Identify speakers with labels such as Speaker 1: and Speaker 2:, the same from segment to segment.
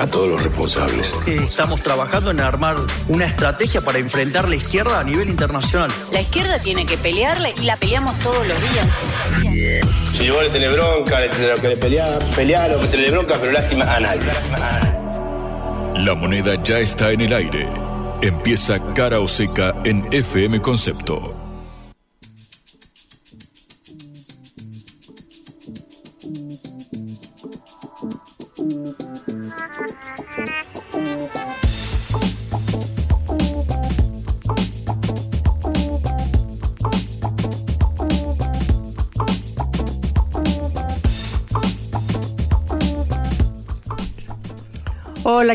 Speaker 1: a todos los responsables.
Speaker 2: Estamos trabajando en armar una estrategia para enfrentar la izquierda a nivel internacional.
Speaker 3: La izquierda tiene que pelearle y la peleamos todos los días.
Speaker 4: Si vos le tenés bronca, le tenés que pelear, pelear o que tenés bronca, pero lástima a nadie.
Speaker 5: La moneda ya está en el aire. Empieza cara o seca en FM Concepto.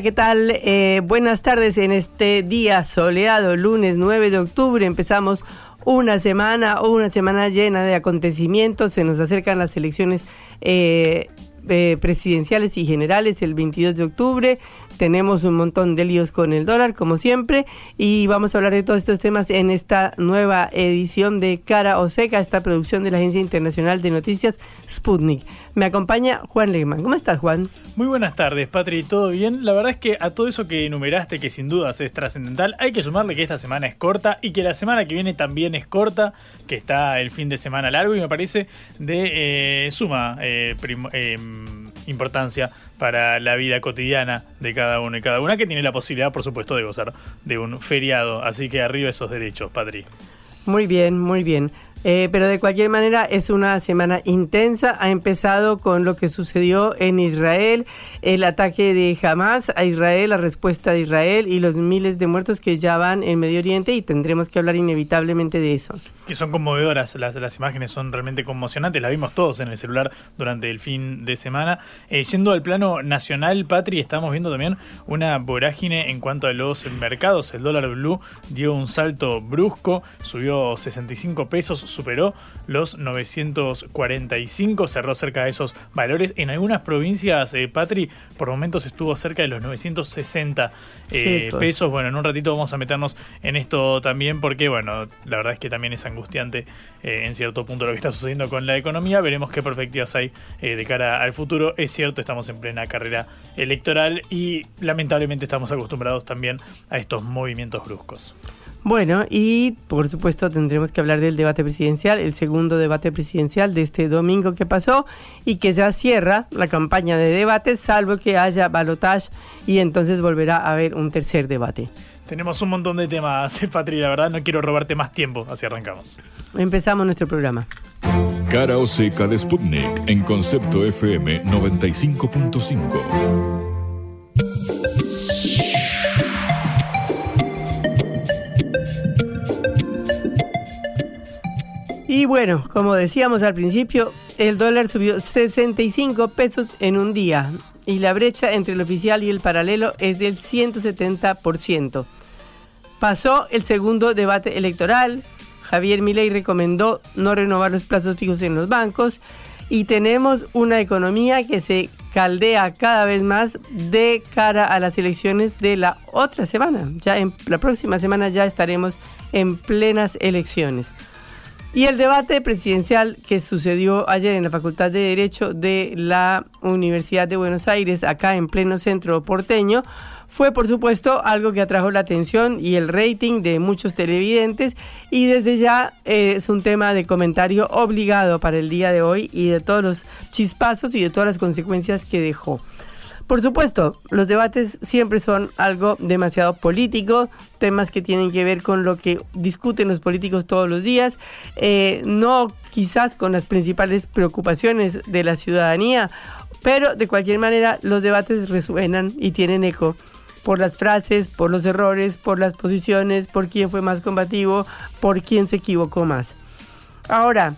Speaker 6: ¿Qué tal? Eh, buenas tardes en este día soleado, lunes 9 de octubre. Empezamos una semana, una semana llena de acontecimientos. Se nos acercan las elecciones eh, eh, presidenciales y generales el 22 de octubre. Tenemos un montón de líos con el dólar, como siempre, y vamos a hablar de todos estos temas en esta nueva edición de Cara o Seca, esta producción de la Agencia Internacional de Noticias Sputnik. Me acompaña Juan Lehmann. ¿Cómo estás, Juan?
Speaker 7: Muy buenas tardes, Patri. ¿Todo bien? La verdad es que a todo eso que enumeraste, que sin dudas es trascendental, hay que sumarle que esta semana es corta y que la semana que viene también es corta, que está el fin de semana largo y me parece de eh, suma eh, eh, importancia para la vida cotidiana de cada uno y cada una, que tiene la posibilidad, por supuesto, de gozar de un feriado. Así que arriba esos derechos, Patri.
Speaker 6: Muy bien, muy bien. Eh, pero de cualquier manera es una semana intensa. Ha empezado con lo que sucedió en Israel, el ataque de Hamas a Israel, la respuesta de Israel y los miles de muertos que ya van en Medio Oriente y tendremos que hablar inevitablemente de eso.
Speaker 7: Que son conmovedoras, las, las imágenes son realmente conmocionantes, las vimos todos en el celular durante el fin de semana. Eh, yendo al plano nacional, Patri, estamos viendo también una vorágine en cuanto a los mercados. El dólar blue dio un salto brusco, subió 65 pesos superó los 945, cerró cerca de esos valores. En algunas provincias, eh, Patri, por momentos estuvo cerca de los 960 eh, pesos. Bueno, en un ratito vamos a meternos en esto también porque, bueno, la verdad es que también es angustiante eh, en cierto punto lo que está sucediendo con la economía. Veremos qué perspectivas hay de cara al futuro. Es cierto, estamos en plena carrera electoral y lamentablemente estamos acostumbrados también a estos movimientos bruscos.
Speaker 6: Bueno, y por supuesto tendremos que hablar del debate presidencial, el segundo debate presidencial de este domingo que pasó y que ya cierra la campaña de debates, salvo que haya balotage y entonces volverá a haber un tercer debate.
Speaker 7: Tenemos un montón de temas, Patri, la verdad no quiero robarte más tiempo, así arrancamos.
Speaker 6: Empezamos nuestro programa.
Speaker 5: Cara o seca de Sputnik en Concepto FM 95.5.
Speaker 6: Y bueno, como decíamos al principio, el dólar subió 65 pesos en un día y la brecha entre el oficial y el paralelo es del 170%. Pasó el segundo debate electoral. Javier Milei recomendó no renovar los plazos fijos en los bancos y tenemos una economía que se caldea cada vez más de cara a las elecciones de la otra semana. Ya en la próxima semana ya estaremos en plenas elecciones. Y el debate presidencial que sucedió ayer en la Facultad de Derecho de la Universidad de Buenos Aires, acá en pleno centro porteño, fue por supuesto algo que atrajo la atención y el rating de muchos televidentes y desde ya eh, es un tema de comentario obligado para el día de hoy y de todos los chispazos y de todas las consecuencias que dejó. Por supuesto, los debates siempre son algo demasiado político, temas que tienen que ver con lo que discuten los políticos todos los días, eh, no quizás con las principales preocupaciones de la ciudadanía, pero de cualquier manera los debates resuenan y tienen eco por las frases, por los errores, por las posiciones, por quién fue más combativo, por quién se equivocó más. Ahora,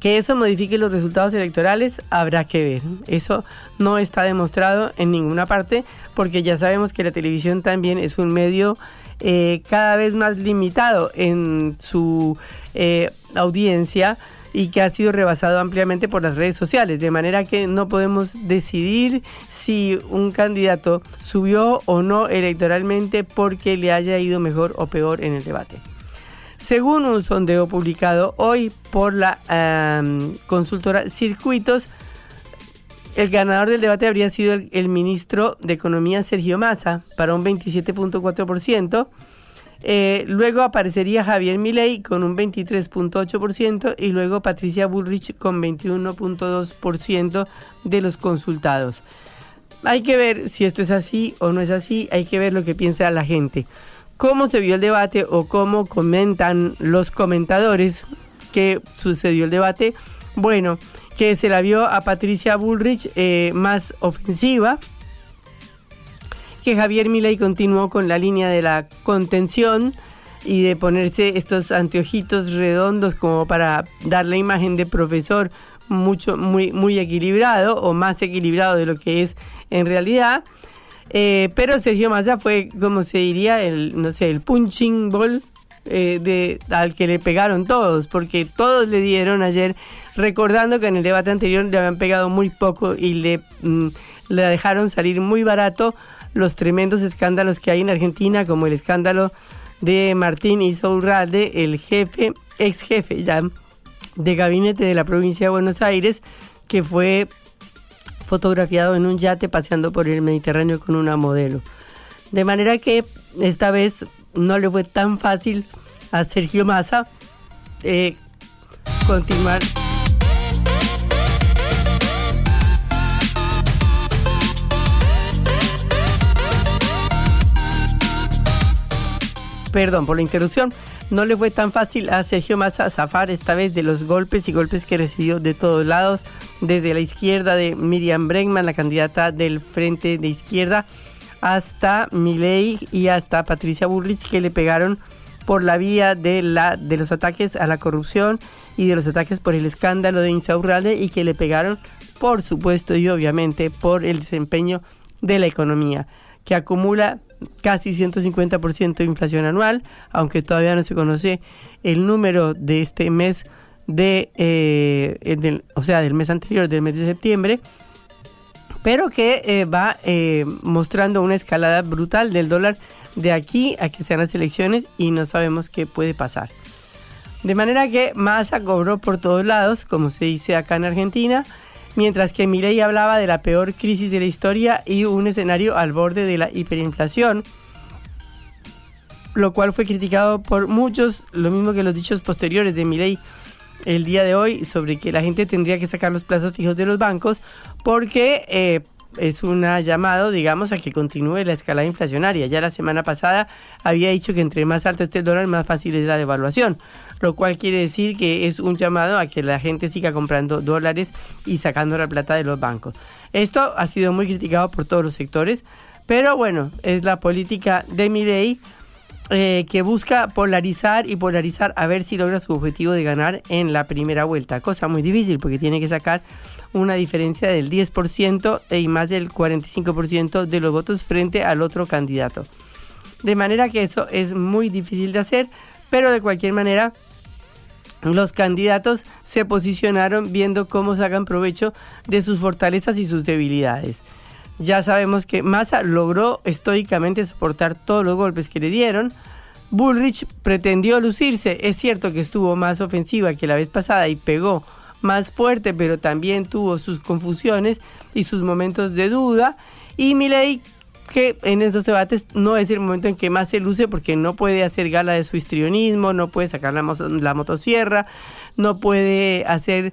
Speaker 6: Que eso modifique los resultados electorales habrá que ver. Eso no está demostrado en ninguna parte porque ya sabemos que la televisión también es un medio eh, cada vez más limitado en su eh, audiencia y que ha sido rebasado ampliamente por las redes sociales, de manera que no podemos decidir si un candidato subió o no electoralmente porque le haya ido mejor o peor en el debate. Según un sondeo publicado hoy por la consultora Circuitos, el ganador del debate habría sido el, el ministro de Economía Sergio Massa para un 27.4%. Eh, luego aparecería Javier Milei con un 23.8% y luego Patricia Bullrich con 21.2% de los consultados. Hay que ver si esto es así o no es así, hay que ver lo que piensa la gente. Cómo se vio el debate o cómo comentan los comentadores que sucedió el debate. Bueno, que se la vio a Patricia Bullrich eh, más ofensiva, que Javier Milei continuó con la línea de la contención y de ponerse estos anteojitos redondos como para dar la imagen de profesor mucho muy muy equilibrado o más equilibrado de lo que es en realidad. Eh, pero Sergio Massa fue, como se diría, el, no sé, el punching ball eh, al que le pegaron todos, porque todos le dieron ayer, recordando que en el debate anterior le habían pegado muy poco y le, mm, dejaron salir muy barato los tremendos escándalos que hay en Argentina, como el escándalo de Martín Isourralde, el jefe, ex jefe ya de gabinete de la provincia de Buenos Aires, que fue fotografiado en un yate paseando por el Mediterráneo con una modelo. De manera que esta vez no le fue tan fácil a Sergio Massa eh, continuar perdón por la interrupción, no le fue tan fácil a Sergio Massa zafar esta vez de los golpes y golpes que recibió de todos lados, desde la izquierda de Miriam Bregman, la candidata del Frente de Izquierda, hasta Milei y hasta Patricia Burrich, que le pegaron por la vía de, la, de los ataques a la corrupción y de los ataques por el escándalo de Insaurralde y que le pegaron, por supuesto y obviamente, por el desempeño de la economía, que acumula casi 150% de inflación anual, aunque todavía no se conoce el número de este mes de, eh, o sea, del mes anterior, del mes de septiembre, pero que eh, va eh, mostrando una escalada brutal del dólar de aquí a que sean las elecciones y no sabemos qué puede pasar. De manera que Massa cobró por todos lados, como se dice acá en Argentina, mientras que Milei hablaba de la peor crisis de la historia y un escenario al borde de la hiperinflación, lo cual fue criticado por muchos, lo mismo que los dichos posteriores de Milei el día de hoy sobre que la gente tendría que sacar los plazos fijos de los bancos porque eh, es un llamado, digamos, a que continúe la escalada inflacionaria. Ya la semana pasada había dicho que entre más alto esté el dólar, más fácil es la devaluación, lo cual quiere decir que es un llamado a que la gente siga comprando dólares y sacando la plata de los bancos. Esto ha sido muy criticado por todos los sectores, pero bueno, es la política de Milei eh, que busca polarizar y polarizar a ver si logra su objetivo de ganar en la primera vuelta. Cosa muy difícil porque tiene que sacar una diferencia del 10% y más del 45% de los votos frente al otro candidato. De manera que eso es muy difícil de hacer, pero de cualquier manera los candidatos se posicionaron viendo cómo sacan provecho de sus fortalezas y sus debilidades. Ya sabemos que Massa logró estoicamente soportar todos los golpes que le dieron. Bullrich pretendió lucirse. Es cierto que estuvo más ofensiva que la vez pasada y pegó más fuerte, pero también tuvo sus confusiones y sus momentos de duda. Y Milei, que en estos debates no es el momento en que más se luce porque no puede hacer gala de su histrionismo, no puede sacar la, la motosierra, no puede hacer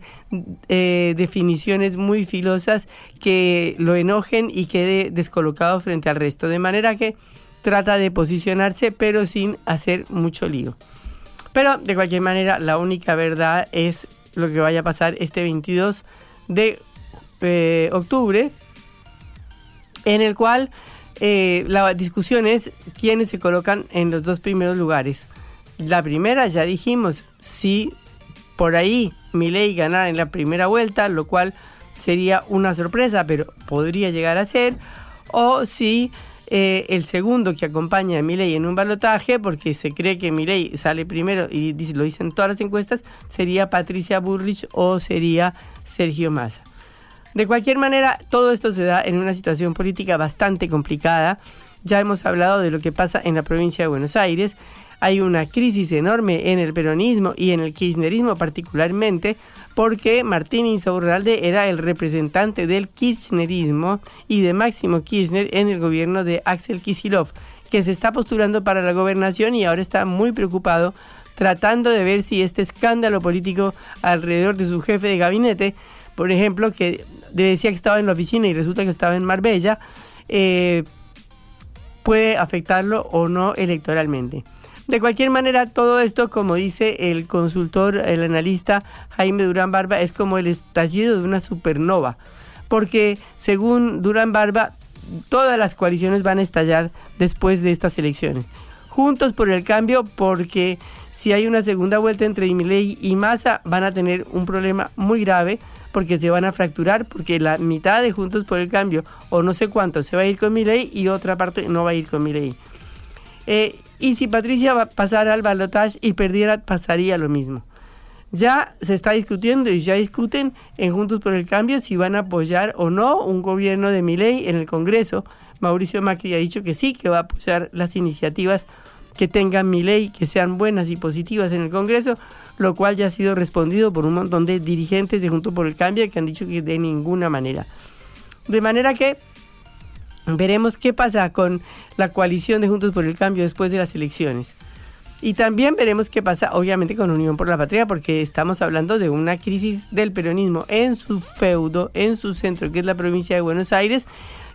Speaker 6: eh, definiciones muy filosas que lo enojen y quede descolocado frente al resto. De manera que trata de posicionarse pero sin hacer mucho lío. Pero de cualquier manera la única verdad es lo que vaya a pasar este 22 de eh, octubre, en el cual eh, la discusión es quiénes se colocan en los dos primeros lugares. La primera, ya dijimos, si por ahí Milei ganara en la primera vuelta, lo cual sería una sorpresa, pero podría llegar a ser, o si eh, el segundo que acompaña a Milei en un balotaje, porque se cree que Milei sale primero y lo dicen todas las encuestas, sería Patricia Burrich o sería Sergio Massa. De cualquier manera, todo esto se da en una situación política bastante complicada. Ya hemos hablado de lo que pasa en la provincia de Buenos Aires. Hay una crisis enorme en el peronismo y en el kirchnerismo particularmente, porque Martín Insaurralde era el representante del kirchnerismo y de Máximo Kirchner en el gobierno de Axel Kisilov, que se está postulando para la gobernación y ahora está muy preocupado tratando de ver si este escándalo político alrededor de su jefe de gabinete, por ejemplo, que decía que estaba en la oficina y resulta que estaba en Marbella, eh, puede afectarlo o no electoralmente. De cualquier manera, todo esto, como dice el consultor, el analista Jaime Durán Barba, es como el estallido de una supernova, porque según Durán Barba, todas las coaliciones van a estallar después de estas elecciones. Juntos por el cambio, porque si hay una segunda vuelta entre Milei y Massa, van a tener un problema muy grave porque se van a fracturar, porque la mitad de Juntos por el Cambio, o no sé cuánto, se va a ir con Milei y otra parte no va a ir con Milei. Eh, y si Patricia pasara al balotaje y perdiera, pasaría lo mismo. Ya se está discutiendo y ya discuten en Juntos por el Cambio si van a apoyar o no un gobierno de Milei en el Congreso. Mauricio Macri ha dicho que sí, que va a apoyar las iniciativas que tengan Milei, que sean buenas y positivas en el Congreso, lo cual ya ha sido respondido por un montón de dirigentes de Juntos por el Cambio que han dicho que de ninguna manera. De manera que Veremos qué pasa con la coalición de Juntos por el Cambio después de las elecciones. Y también veremos qué pasa, obviamente, con Unión por la Patria, porque estamos hablando de una crisis del peronismo en su feudo, en su centro, que es la provincia de Buenos Aires,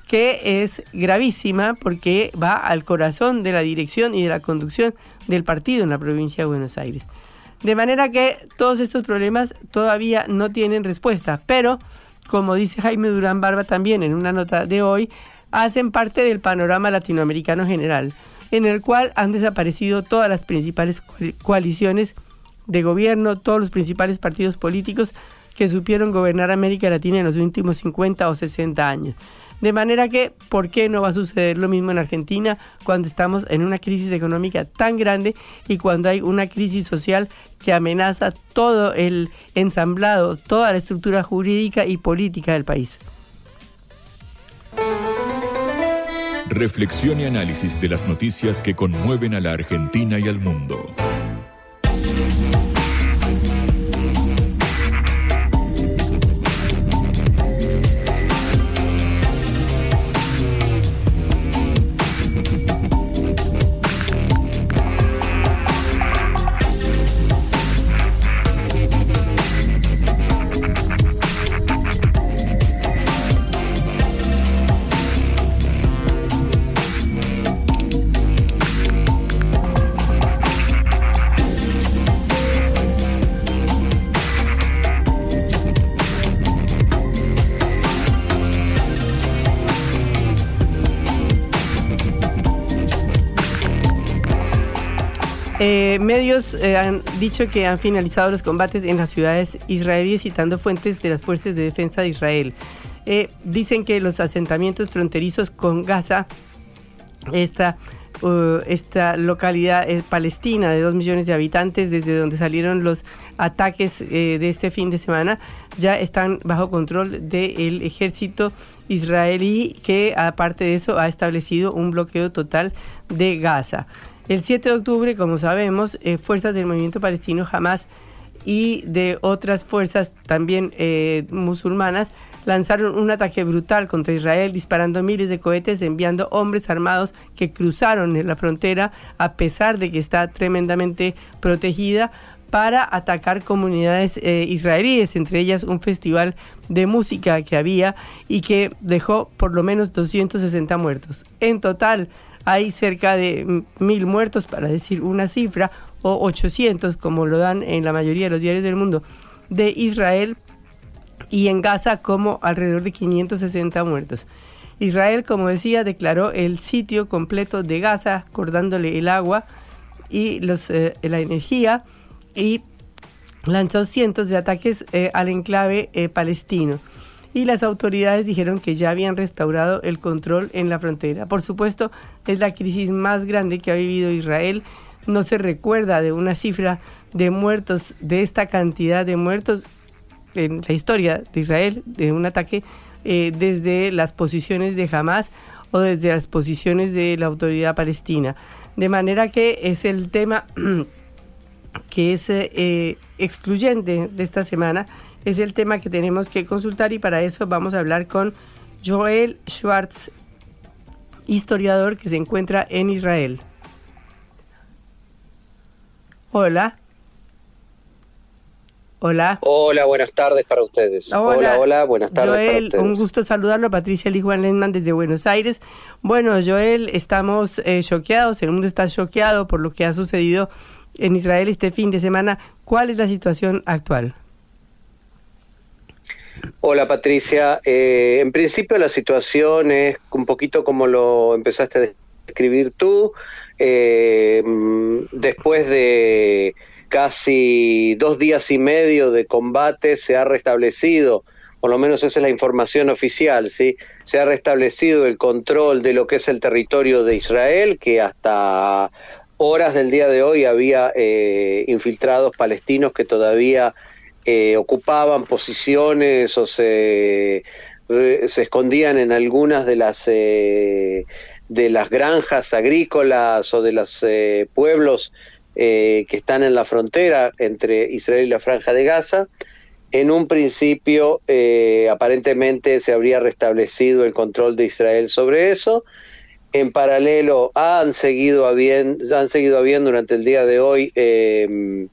Speaker 6: que es gravísima porque va al corazón de la dirección y de la conducción del partido en la provincia de Buenos Aires. De manera que todos estos problemas todavía no tienen respuesta, pero como dice Jaime Durán Barba también en una nota de hoy, hacen parte del panorama latinoamericano general, en el cual han desaparecido todas las principales coaliciones de gobierno, todos los principales partidos políticos que supieron gobernar América Latina en los últimos 50 o 60 años. De manera que, ¿por qué no va a suceder lo mismo en Argentina cuando estamos en una crisis económica tan grande y cuando hay una crisis social que amenaza todo el ensamblado, toda la estructura jurídica y política del país?
Speaker 5: Reflexión y análisis de las noticias que conmueven a la Argentina y al mundo.
Speaker 6: Eh, medios eh, han dicho que han finalizado los combates en las ciudades israelíes citando fuentes de las fuerzas de defensa de Israel. Eh, dicen que los asentamientos fronterizos con Gaza, esta, uh, esta localidad palestina de dos millones de habitantes, desde donde salieron los ataques de este fin de semana, ya están bajo control del ejército israelí que aparte de eso ha establecido un bloqueo total de Gaza. El 7 de octubre, como sabemos, eh, fuerzas del movimiento palestino Hamas y de otras fuerzas también eh, musulmanas lanzaron un ataque brutal contra Israel, disparando miles de cohetes, enviando hombres armados que cruzaron la frontera a pesar de que está tremendamente protegida para atacar comunidades eh, israelíes, entre ellas un festival de música que había y que dejó por lo menos 260 muertos. En total, hay cerca de mil muertos, para decir una cifra, o 800, como lo dan en la mayoría de los diarios del mundo, de Israel y en Gaza como alrededor de 560 muertos. Israel, como decía, declaró el sitio completo de Gaza, cortándole el agua y los, eh, la energía y lanzó cientos de ataques eh, al enclave eh, palestino y las autoridades dijeron que ya habían restaurado el control en la frontera. Por supuesto, es la crisis más grande que ha vivido Israel. No se recuerda de una cifra de muertos, de esta cantidad de muertos en la historia de Israel, de un ataque eh, desde las posiciones de Hamas o desde las posiciones de la autoridad palestina. De manera que es el tema que es eh, excluyente de esta semana, es el tema que tenemos que consultar y para eso vamos a hablar con Joel Schwartz, historiador que se encuentra en Israel. Hola. Hola.
Speaker 8: Hola, buenas tardes para ustedes. Hola, hola, buenas tardes.
Speaker 6: Joel, un gusto saludarlo. Patricia Lee Juan Lenman desde Buenos Aires. Bueno, Joel, estamos eh, choqueados, el mundo está choqueado por lo que ha sucedido en Israel este fin de semana. ¿Cuál es la situación actual?
Speaker 8: Hola Patricia, eh, en principio la situación es un poquito como lo empezaste a describir tú. Eh, después de casi dos días y medio de combate se ha restablecido, por lo menos esa es la información oficial, ¿sí? se ha restablecido el control de lo que es el territorio de Israel, que hasta horas del día de hoy había eh, infiltrados palestinos que todavía eh, ocupaban posiciones o se, se escondían en algunas de las eh, de las granjas agrícolas o de los pueblos eh, que están en la frontera entre Israel y la Franja de Gaza. En un principio, eh, aparentemente, se habría restablecido el control de Israel sobre eso. En paralelo, han seguido habiendo, han seguido habiendo durante el día de hoy em,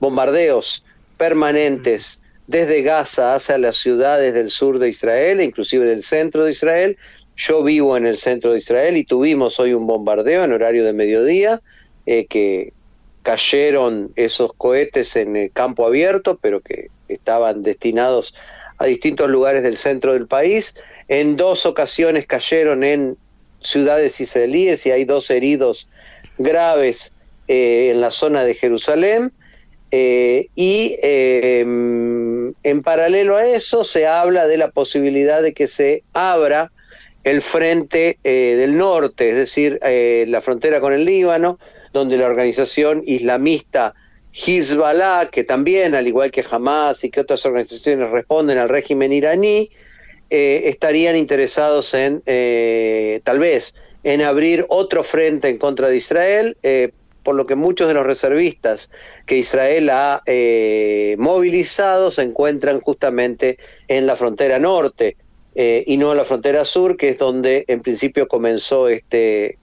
Speaker 8: bombardeos permanentes desde Gaza hacia las ciudades del sur de Israel, inclusive del centro de Israel. Yo vivo en el centro de Israel y tuvimos hoy un bombardeo en horario de mediodía eh, que cayeron esos cohetes en el campo abierto, pero que estaban destinados a distintos lugares del centro del país. En dos ocasiones cayeron en ciudades israelíes y hay dos heridos graves eh, en la zona de Jerusalén. Eh, y em, en paralelo a eso se habla de la posibilidad de que se abra el frente eh, del norte, es decir, la frontera con el Líbano, donde la organización islamista Hezbollah, que también, al igual que Hamas y que otras organizaciones responden al régimen iraní, eh, estarían interesados en, eh, tal vez, en abrir otro frente en contra de Israel, eh, por lo que muchos de los reservistas que Israel ha movilizado se encuentran justamente en la frontera norte y no en la frontera sur, que es donde en principio comenzó este,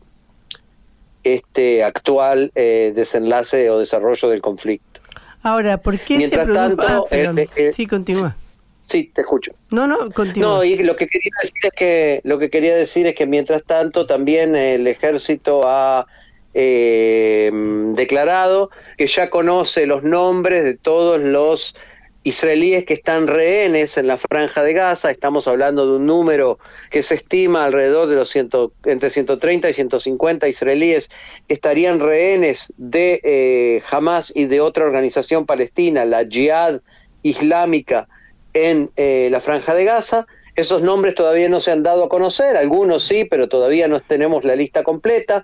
Speaker 8: este actual eh, desenlace o desarrollo del conflicto.
Speaker 6: Ahora, ¿por qué se produjo?
Speaker 8: Tanto,
Speaker 6: ah, eh, eh, sí, continúa.
Speaker 8: Sí, te escucho.
Speaker 6: No, no, continúa.
Speaker 8: No, y lo que quería decir es que lo que quería decir es que mientras tanto también el ejército ha declarado que ya conoce los nombres de todos los israelíes que están rehenes en la franja de Gaza, estamos hablando de un número que se estima alrededor de los ciento, entre 130 y 150 israelíes estarían rehenes de eh, Hamas y de otra organización palestina, la Jihad Islámica, en eh, la franja de Gaza. Esos nombres todavía no se han dado a conocer, algunos sí, pero todavía no tenemos la lista completa.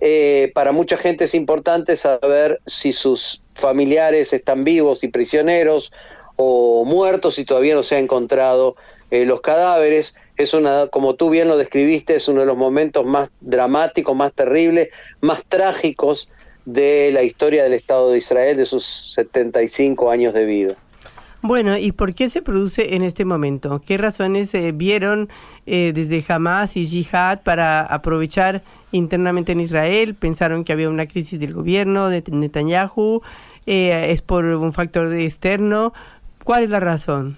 Speaker 8: Eh, para mucha gente es importante saber si sus familiares están vivos y prisioneros o muertos y todavía no se han encontrado eh, los cadáveres. Es una, como tú bien lo describiste, es uno de los momentos más dramáticos, más terribles, más trágicos de la historia del Estado de Israel, de sus 75 años de vida.
Speaker 6: Bueno, ¿y por qué se produce en este momento? ¿Qué razones eh, vieron eh, desde Hamas y Jihad para aprovechar internamente en Israel? ¿Pensaron que había una crisis del gobierno de Netanyahu? ¿Es por un factor externo? ¿Cuál es la razón?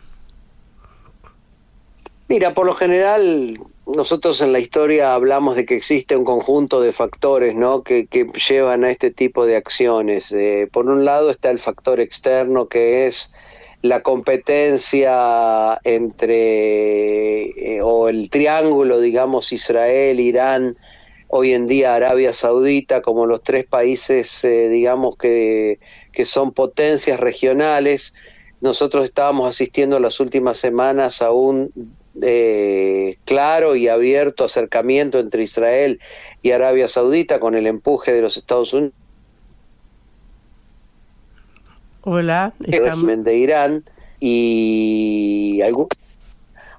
Speaker 8: Mira, por lo general nosotros en la historia hablamos de que existe un conjunto de factores ¿no? que, llevan a este tipo de acciones. Eh, por un lado está el factor externo que es la competencia entre eh, o el triángulo, digamos, Israel, Irán, hoy en día Arabia Saudita, como los tres países, eh, digamos, que que son potencias regionales. Nosotros estábamos asistiendo en las últimas semanas a un eh, claro y abierto acercamiento entre Israel y Arabia Saudita con el empuje de los Estados Unidos.
Speaker 6: Hola,
Speaker 8: el régimen de Irán y algún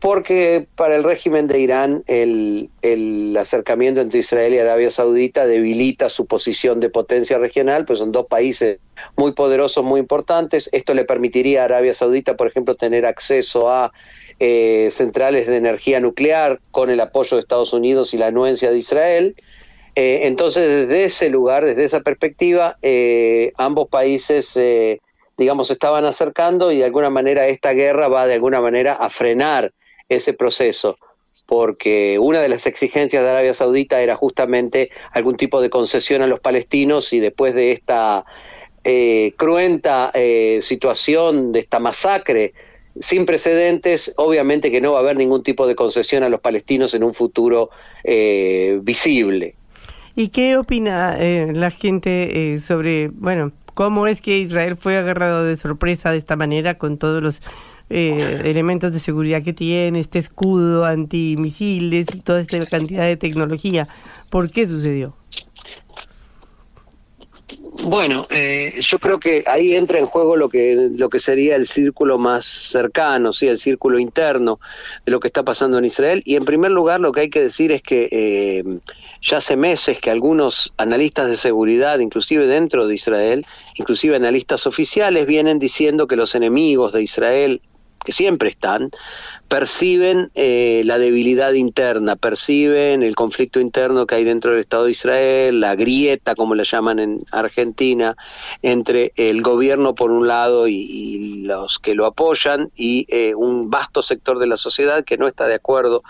Speaker 8: porque para el régimen de Irán el, el, acercamiento entre Israel y Arabia Saudita debilita su posición de potencia regional, pues son dos países muy poderosos, muy importantes. Esto le permitiría a Arabia Saudita, por ejemplo, tener acceso a eh, centrales de energía nuclear con el apoyo de Estados Unidos y la anuencia de Israel. Eh, entonces, desde ese lugar, desde esa perspectiva, eh, ambos países, digamos, estaban acercando y de alguna manera esta guerra va de alguna manera a frenar ese proceso porque una de las exigencias de Arabia Saudita era justamente algún tipo de concesión a los palestinos y después de esta cruenta situación, de esta masacre sin precedentes, obviamente que no va a haber ningún tipo de concesión a los palestinos en un futuro eh, visible.
Speaker 6: ¿Y qué opina eh, la gente eh, sobre, bueno, cómo es que Israel fue agarrado de sorpresa de esta manera con todos los elementos de seguridad que tiene, este escudo antimisiles y toda esta cantidad de tecnología? ¿Por qué sucedió?
Speaker 8: Bueno, eh, yo creo que ahí entra en juego lo que lo que sería el círculo más cercano, sí, el círculo interno de lo que está pasando en Israel. Y en primer lugar, lo que hay que decir es que eh, ya hace meses que algunos analistas de seguridad, inclusive dentro de Israel, inclusive analistas oficiales, vienen diciendo que los enemigos de Israel que siempre están, perciben eh, la debilidad interna, perciben el conflicto interno que hay dentro del Estado de Israel, la grieta, como la llaman en Argentina, entre el gobierno por un lado y, los que lo apoyan y eh, un vasto sector de la sociedad que no está de acuerdo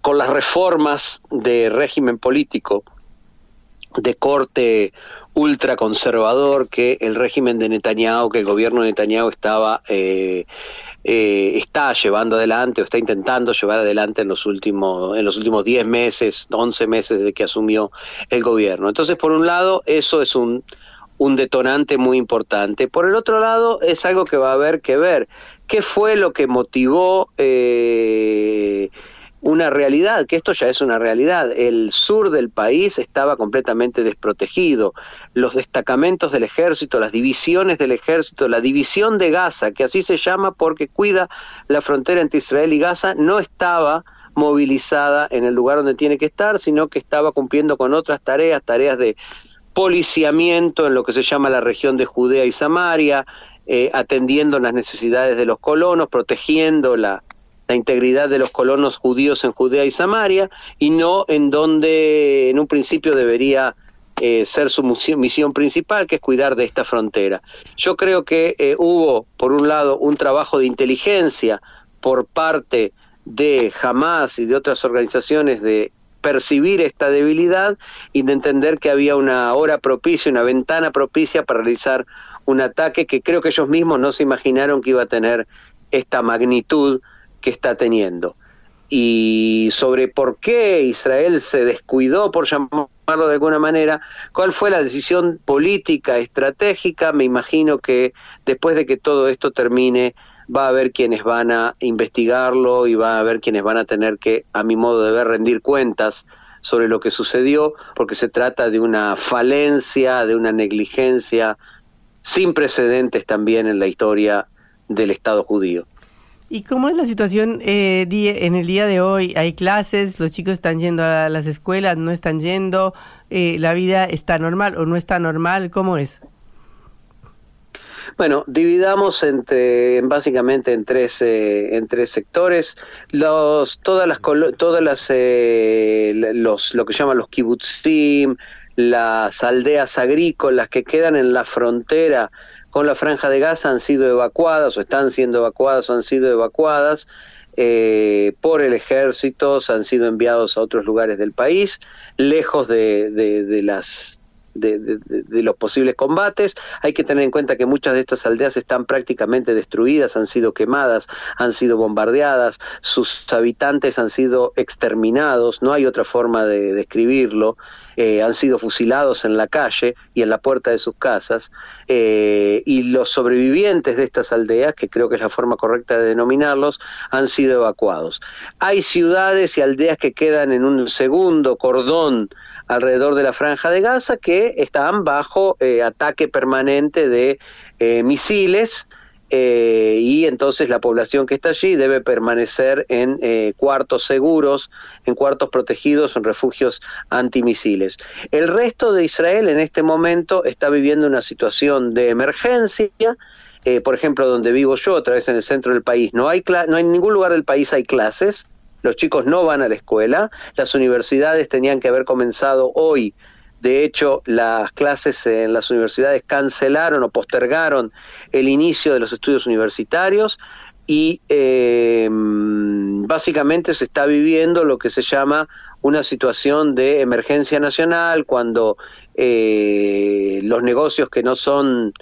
Speaker 8: con las reformas de régimen político de corte ultraconservador que el régimen de Netanyahu, que el gobierno de Netanyahu estaba eh, eh, está llevando adelante o está intentando llevar adelante en los últimos en los últimos 10 meses, 11 meses desde que asumió el gobierno. Entonces, por un lado, eso es un un detonante muy importante. Por el otro lado, es algo que va a haber que ver. ¿Qué fue lo que motivó eh, una realidad, que esto ya es una realidad. El sur del país estaba completamente desprotegido. Los destacamentos del ejército, las divisiones del ejército, la división de Gaza, que así se llama porque cuida la frontera entre Israel y Gaza, no estaba movilizada en el lugar donde tiene que estar, sino que estaba cumpliendo con otras tareas, tareas de policiamiento en lo que se llama la región de Judea y Samaria, eh, atendiendo las necesidades de los colonos, protegiendo la, la integridad de los colonos judíos en Judea y Samaria y no en donde en un principio debería eh, ser su misión principal, que es cuidar de esta frontera. Yo creo que eh, hubo, por un lado, un trabajo de inteligencia por parte de Hamas y de otras organizaciones de percibir esta debilidad y de entender que había una hora propicia, una ventana propicia para realizar un ataque que creo que ellos mismos no se imaginaron que iba a tener esta magnitud que está teniendo. Y sobre por qué Israel se descuidó, por llamarlo de alguna manera, cuál fue la decisión política, estratégica, me imagino que después de que todo esto termine, va a haber quienes van a investigarlo y va a haber quienes van a tener que, a mi modo de ver, rendir cuentas sobre lo que sucedió, porque se trata de una falencia, de una negligencia sin precedentes también en la historia del Estado judío.
Speaker 6: ¿Y cómo es la situación eh, en el día de hoy? ¿Hay clases? ¿Los chicos están yendo a las escuelas? ¿No están yendo? Eh, ¿La vida está normal o no está normal? ¿Cómo es?
Speaker 8: Bueno, dividamos entre básicamente en tres eh, en tres sectores. Los todas las todas las los lo que llaman los kibbutzim, las aldeas agrícolas que quedan en la frontera con la franja de Gaza han sido evacuadas o están siendo evacuadas o han sido evacuadas eh, por el ejército, han sido enviados a otros lugares del país, lejos de, de, las de, los posibles combates. Hay que tener en cuenta que muchas de estas aldeas están prácticamente destruidas, han sido quemadas, han sido bombardeadas, sus habitantes han sido exterminados, no hay otra forma de describirlo. Eh, han sido fusilados en la calle y en la puerta de sus casas, eh, y los sobrevivientes de estas aldeas, que creo que es la forma correcta de denominarlos, han sido evacuados. Hay ciudades y aldeas que quedan en un segundo cordón alrededor de la franja de Gaza que están bajo eh, ataque permanente de misiles eh, y entonces la población que está allí debe permanecer en eh, cuartos seguros, en cuartos protegidos, en refugios antimisiles. El resto de Israel en este momento está viviendo una situación de emergencia. Eh, por ejemplo, donde vivo yo, otra vez en el centro del país, no hay, no hay en ningún lugar del país hay clases, los chicos no van a la escuela, las universidades tenían que haber comenzado hoy. De hecho, las clases en las universidades cancelaron o postergaron el inicio de los estudios universitarios y eh, básicamente se está viviendo lo que se llama una situación de emergencia nacional cuando eh, los negocios que no son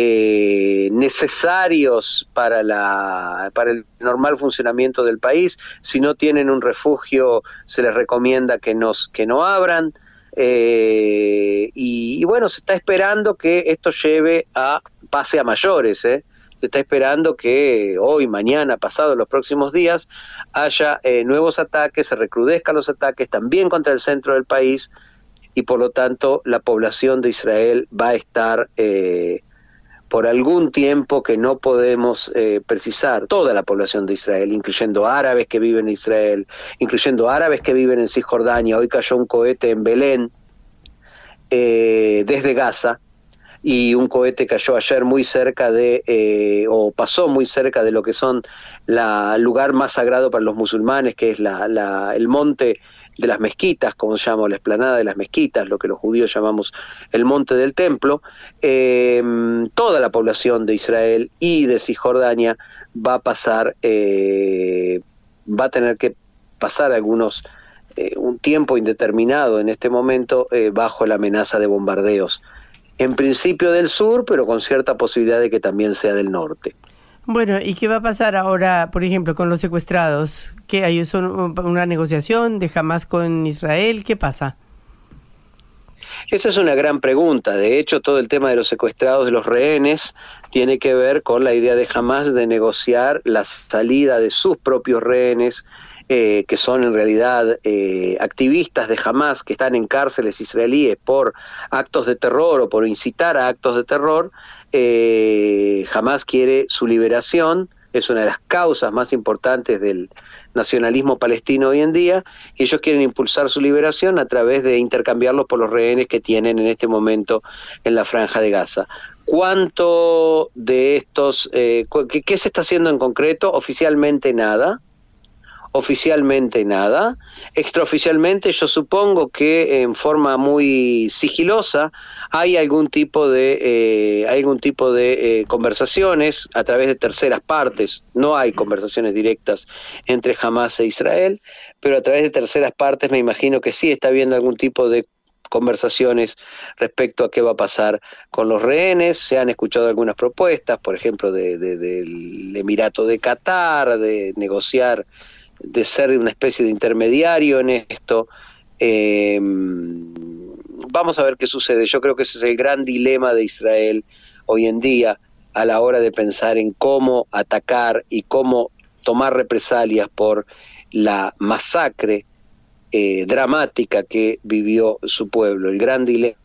Speaker 8: eh, necesarios para, la, para el normal funcionamiento del país, si no tienen un refugio se les recomienda que, nos, que no abran. Eh, y, bueno, se está esperando que esto lleve a pase a mayores, ¿eh? se está esperando que hoy, mañana, pasado, los próximos días, haya eh, nuevos ataques, se recrudezcan los ataques también contra el centro del país y por lo tanto la población de Israel va a estar por algún tiempo que no podemos eh, precisar, toda la población de Israel, incluyendo árabes que viven en Israel, incluyendo árabes que viven en Cisjordania. Hoy cayó un cohete en Belén eh, desde Gaza y un cohete cayó ayer muy cerca de, eh, o pasó muy cerca de lo que son el lugar más sagrado para los musulmanes, que es la, el monte de las mezquitas, como se llama, la esplanada de las mezquitas, lo que los judíos llamamos el monte del templo, eh, toda la población de Israel y de Cisjordania va a pasar, eh, va a tener que pasar algunos, eh, un tiempo indeterminado en este momento bajo la amenaza de bombardeos. En principio del sur, pero con cierta posibilidad de que también sea del norte.
Speaker 6: Bueno, ¿y qué va a pasar ahora, por ejemplo, con los secuestrados? ¿Qué hay son una negociación de Hamas con Israel? ¿Qué pasa?
Speaker 8: Esa es una gran pregunta. De hecho, todo el tema de los secuestrados, de los rehenes, tiene que ver con la idea de Hamas de negociar la salida de sus propios rehenes, eh, que son en realidad eh, activistas de Hamas que están en cárceles israelíes por actos de terror o por incitar a actos de terror, eh, jamás quiere su liberación, es una de las causas más importantes del nacionalismo palestino hoy en día, y ellos quieren impulsar su liberación a través de intercambiarlos por los rehenes que tienen en este momento en la franja de Gaza. ¿Cuánto de estos, eh, qué se está haciendo en concreto? Oficialmente nada oficialmente nada. Extraoficialmente yo supongo que en forma muy sigilosa hay algún tipo de, eh, algún tipo de eh, conversaciones a través de terceras partes. No hay conversaciones directas entre Hamas e Israel, pero a través de terceras partes me imagino que sí está habiendo algún tipo de conversaciones respecto a qué va a pasar con los rehenes. Se han escuchado algunas propuestas, por ejemplo, de, del Emirato de Qatar, de negociar de ser una especie de intermediario en esto. Eh, vamos a ver qué sucede. Yo creo que ese es el gran dilema de Israel hoy en día a la hora de pensar en cómo atacar y cómo tomar represalias por la masacre eh, dramática que vivió su pueblo. El gran dilema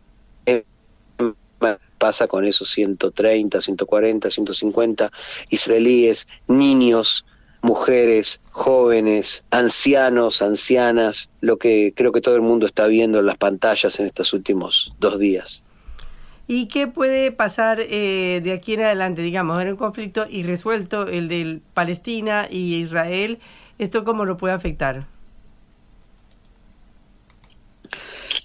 Speaker 8: pasa con esos 130, 140, 150 israelíes, niños, mujeres, jóvenes, ancianos, ancianas, lo que creo que todo el mundo está viendo en las pantallas en estos últimos dos días.
Speaker 6: ¿Y qué puede pasar eh, de aquí en adelante? Digamos, en un conflicto irresuelto, el de Palestina y Israel, ¿esto cómo lo puede afectar?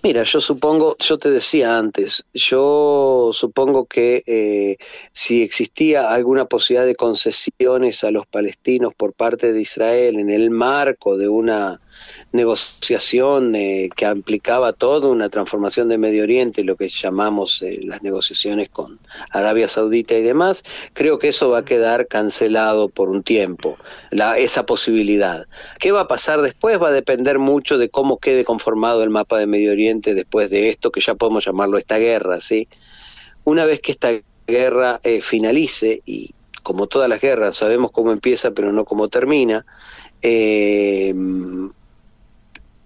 Speaker 8: Mira, yo supongo, yo te decía antes, yo supongo que eh, si existía alguna posibilidad de concesiones a los palestinos por parte de Israel en el marco de una negociación eh, que implicaba toda una transformación de Medio Oriente, lo que llamamos eh, las negociaciones con Arabia Saudita y demás, creo que eso va a quedar cancelado por un tiempo, la, esa posibilidad. ¿Qué va a pasar después? Va a depender mucho de cómo quede conformado el mapa de Medio Oriente después de esto, que ya podemos llamarlo esta guerra, ¿sí? Una vez que esta guerra eh, finalice, y como todas las guerras sabemos cómo empieza pero no cómo termina, eh,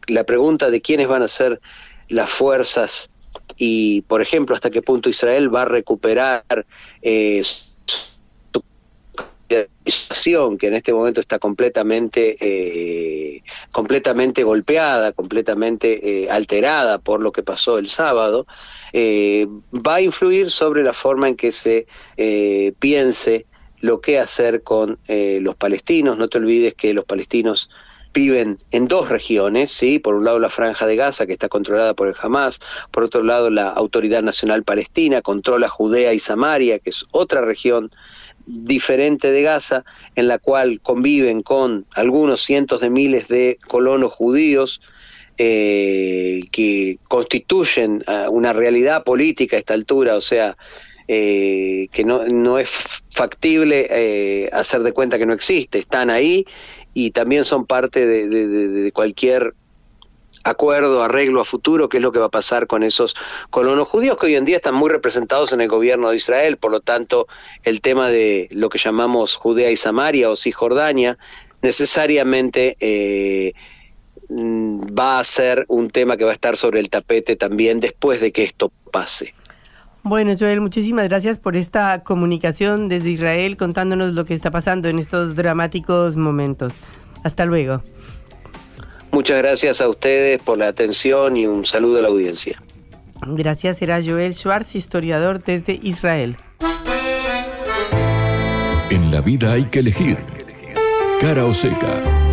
Speaker 8: la pregunta de quiénes van a ser las fuerzas y, por ejemplo, hasta qué punto Israel va a recuperar eh, su situación que en este momento está completamente eh, completamente golpeada, completamente eh, alterada por lo que pasó el sábado, va a influir sobre la forma en que se piense lo que hacer con los palestinos. No te olvides que los palestinos viven en dos regiones, ¿sí? por un lado la franja de Gaza, que está controlada por el Hamas, por otro lado la Autoridad Nacional Palestina controla Judea y Samaria, que es otra región diferente de Gaza, en la cual conviven con algunos cientos de miles de colonos judíos, eh, que constituyen ah, una realidad política a esta altura, o sea, eh, que no, no es factible eh, hacer de cuenta que no existe, están ahí y también son parte de, cualquier acuerdo, arreglo a futuro, que es lo que va a pasar con esos colonos judíos que hoy en día están muy representados en el gobierno de Israel, por lo tanto el tema de lo que llamamos Judea y Samaria o Cisjordania necesariamente eh, mm, va a ser un tema que va a estar sobre el tapete también después de que esto pase.
Speaker 6: Bueno, Joel, muchísimas gracias por esta comunicación desde Israel contándonos lo que está pasando en estos dramáticos momentos. Hasta luego.
Speaker 8: Muchas gracias a ustedes por la atención y un saludo a la audiencia.
Speaker 6: Gracias, era Joel Schwartz, historiador desde Israel.
Speaker 5: En la vida hay que elegir cara o seca.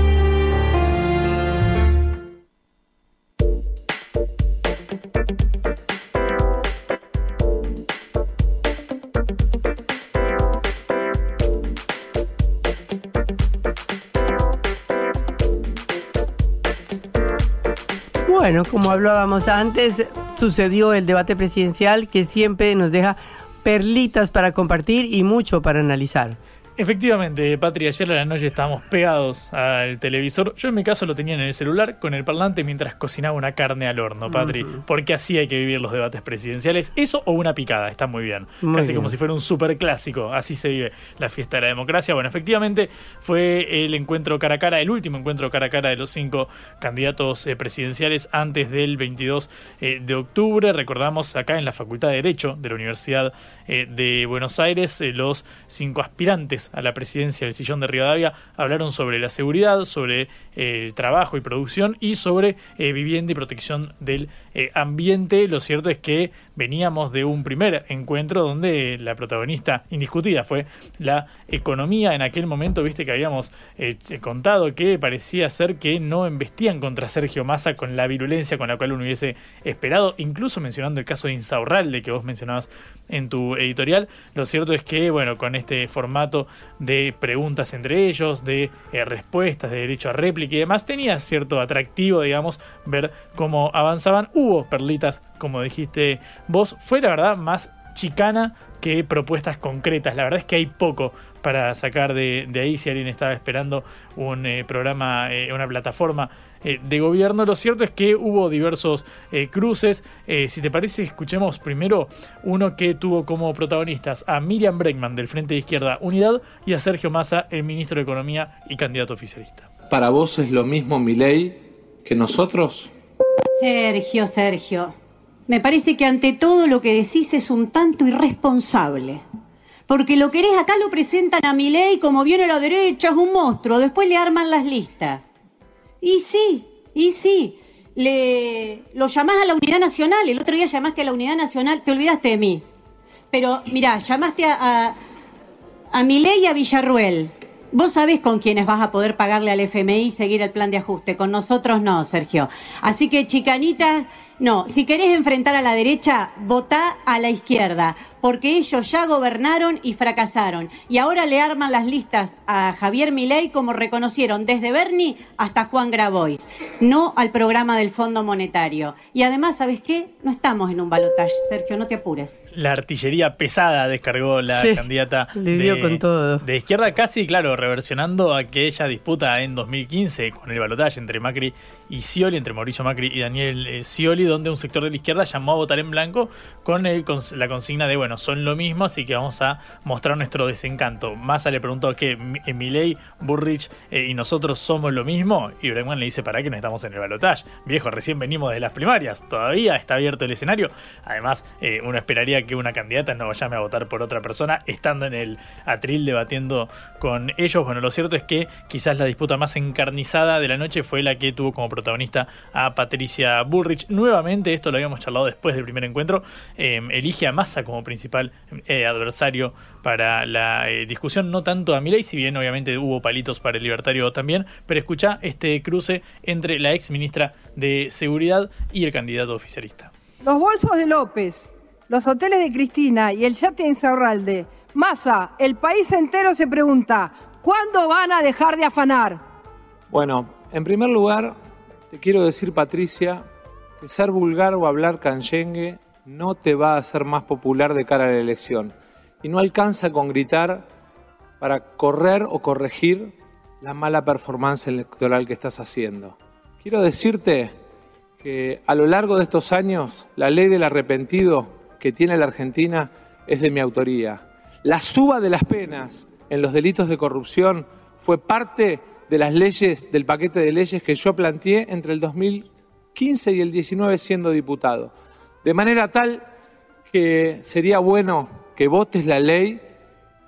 Speaker 6: Bueno, como hablábamos antes, sucedió el debate presidencial que siempre nos deja perlitas para compartir y mucho para analizar.
Speaker 7: Efectivamente, Patria, ayer a la noche estábamos pegados al televisor. Yo en mi caso lo tenía en el celular con el parlante mientras cocinaba una carne al horno, Patri. Porque así hay que vivir los debates presidenciales. Eso o una picada, está muy bien. Casi como si fuera un super clásico. Así se vive la fiesta de la democracia. Bueno, efectivamente fue el encuentro cara a cara, el último encuentro cara a cara de los cinco candidatos eh, presidenciales antes del 22 eh, de octubre. Recordamos acá en la Facultad de Derecho de la Universidad eh, de Buenos Aires los cinco aspirantes a la presidencia del sillón de Rivadavia hablaron sobre la seguridad, sobre eh, el trabajo y producción y sobre eh, vivienda y protección del eh, ambiente. Lo cierto es que veníamos de un primer encuentro donde la protagonista indiscutida fue la economía. En aquel momento, viste que habíamos contado que parecía ser que no embestían contra Sergio Massa con la virulencia con la cual uno hubiese esperado, incluso mencionando el caso de Insaurralde que vos mencionabas en tu editorial. Lo cierto es que, bueno, con este formato de preguntas entre ellos, de eh, respuestas, de derecho a réplica y demás, tenía cierto atractivo, digamos, ver cómo avanzaban. Hubo perlitas, como dijiste vos, fue la verdad más chicana que propuestas concretas. La verdad es que hay poco para sacar de, ahí si alguien estaba esperando un eh, programa, eh, una plataforma eh, de gobierno. Lo cierto es que hubo diversos eh, cruces. Eh, si te parece, escuchemos primero uno que tuvo como protagonistas a Miriam Bregman del Frente de Izquierda Unidad y a Sergio Massa, el ministro de Economía y candidato oficialista.
Speaker 9: ¿Para vos es lo mismo mi ley que nosotros?
Speaker 10: Sergio, Sergio. Me parece que ante todo lo que decís es un tanto irresponsable. Porque lo querés acá lo presentan a mi ley como viene a la derecha, es un monstruo, después le arman las listas. Y sí, y sí. Le, lo llamás a la Unidad Nacional, el otro día llamaste a la Unidad Nacional, te olvidaste de mí. Pero mirá, llamaste a, a, Milei y a Villarruel. Vos sabés con quiénes vas a poder pagarle al FMI y seguir el plan de ajuste. Con nosotros no, Sergio. Así que, chicanitas, No, si querés enfrentar a la derecha, votá a la izquierda, porque ellos ya gobernaron y fracasaron. Y ahora le arman las listas a Javier Milei como reconocieron desde Bernie hasta Juan Grabois, no al programa del Fondo Monetario. Y además, ¿sabes qué? No estamos en un balotaje, Sergio, no te apures.
Speaker 7: La artillería pesada descargó la
Speaker 6: Sí,
Speaker 7: candidata
Speaker 6: le dio
Speaker 7: de,
Speaker 6: con todo.
Speaker 7: de izquierda, casi, claro, reversionando aquella disputa en 2015 con el balotaje entre Macri y Scioli, entre Mauricio Macri y Daniel eh, Scioli, donde un sector de la izquierda llamó a votar en blanco con el cons- la consigna de, bueno, son lo mismo, así que vamos a mostrar nuestro desencanto. Massa le preguntó que Milei, Burrich eh, y nosotros somos lo mismo, y Bregman le dice, ¿para qué no estamos en el balotaje? Viejo, recién venimos de las primarias, todavía está abierto el escenario. Además, eh, uno esperaría que una candidata no llame a votar por otra persona estando en el atril debatiendo con ellos. Bueno, lo cierto es que quizás la disputa más encarnizada de la noche fue la que tuvo como protagonista a Patricia Bullrich. Nuevamente, esto lo habíamos charlado después del primer encuentro, eh, elige a Massa como principal eh, adversario para la eh, discusión, no tanto a Milei, si bien obviamente hubo palitos para el libertario también, pero escucha este cruce entre la ex ministra de Seguridad y el candidato oficialista.
Speaker 11: Los bolsos de López, los hoteles de Cristina y el yate en Saurralde. Massa, el país entero se pregunta, ¿cuándo van a dejar de afanar?
Speaker 9: Bueno, en primer lugar, te quiero decir, Patricia, que ser vulgar o hablar canyengue no te va a hacer más popular de cara a la elección. Y no alcanza con gritar para correr o corregir la mala performance electoral que estás haciendo. Quiero decirte que a lo largo de estos años la ley del arrepentido que tiene la Argentina es de mi autoría. La suba de las penas en los delitos de corrupción fue parte de las leyes, del paquete de leyes que yo planteé entre el 2015 y el 19 siendo diputado. De manera tal que sería bueno que votes la ley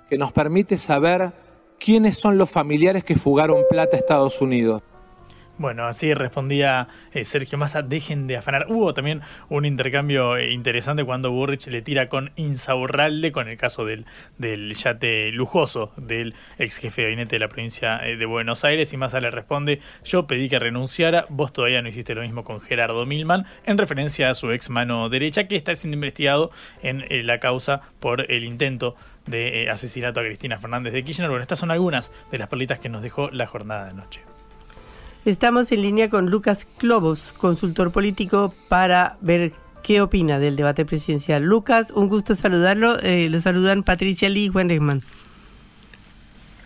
Speaker 9: que nos permite saber quiénes son los familiares que fugaron plata a Estados Unidos.
Speaker 7: Bueno, así respondía eh, Sergio Massa, dejen de afanar. Hubo también un intercambio eh, interesante cuando Burrich le tira con Insaurralde, con el caso del, yate lujoso del ex jefe de gabinete de la provincia eh, de Buenos Aires, y Massa le responde, yo pedí que renunciara, vos todavía no hiciste lo mismo con Gerardo Milman, en referencia a su ex mano derecha, que está siendo investigado en la causa por el intento de asesinato a Cristina Fernández de Kirchner. Bueno, estas son algunas de las perlitas que nos dejó la jornada de noche.
Speaker 6: Estamos en línea con Lucas Clobos, consultor político, para ver qué opina del debate presidencial. Lucas, un gusto saludarlo. Eh, lo saludan Patricia Lee y Juan Regman.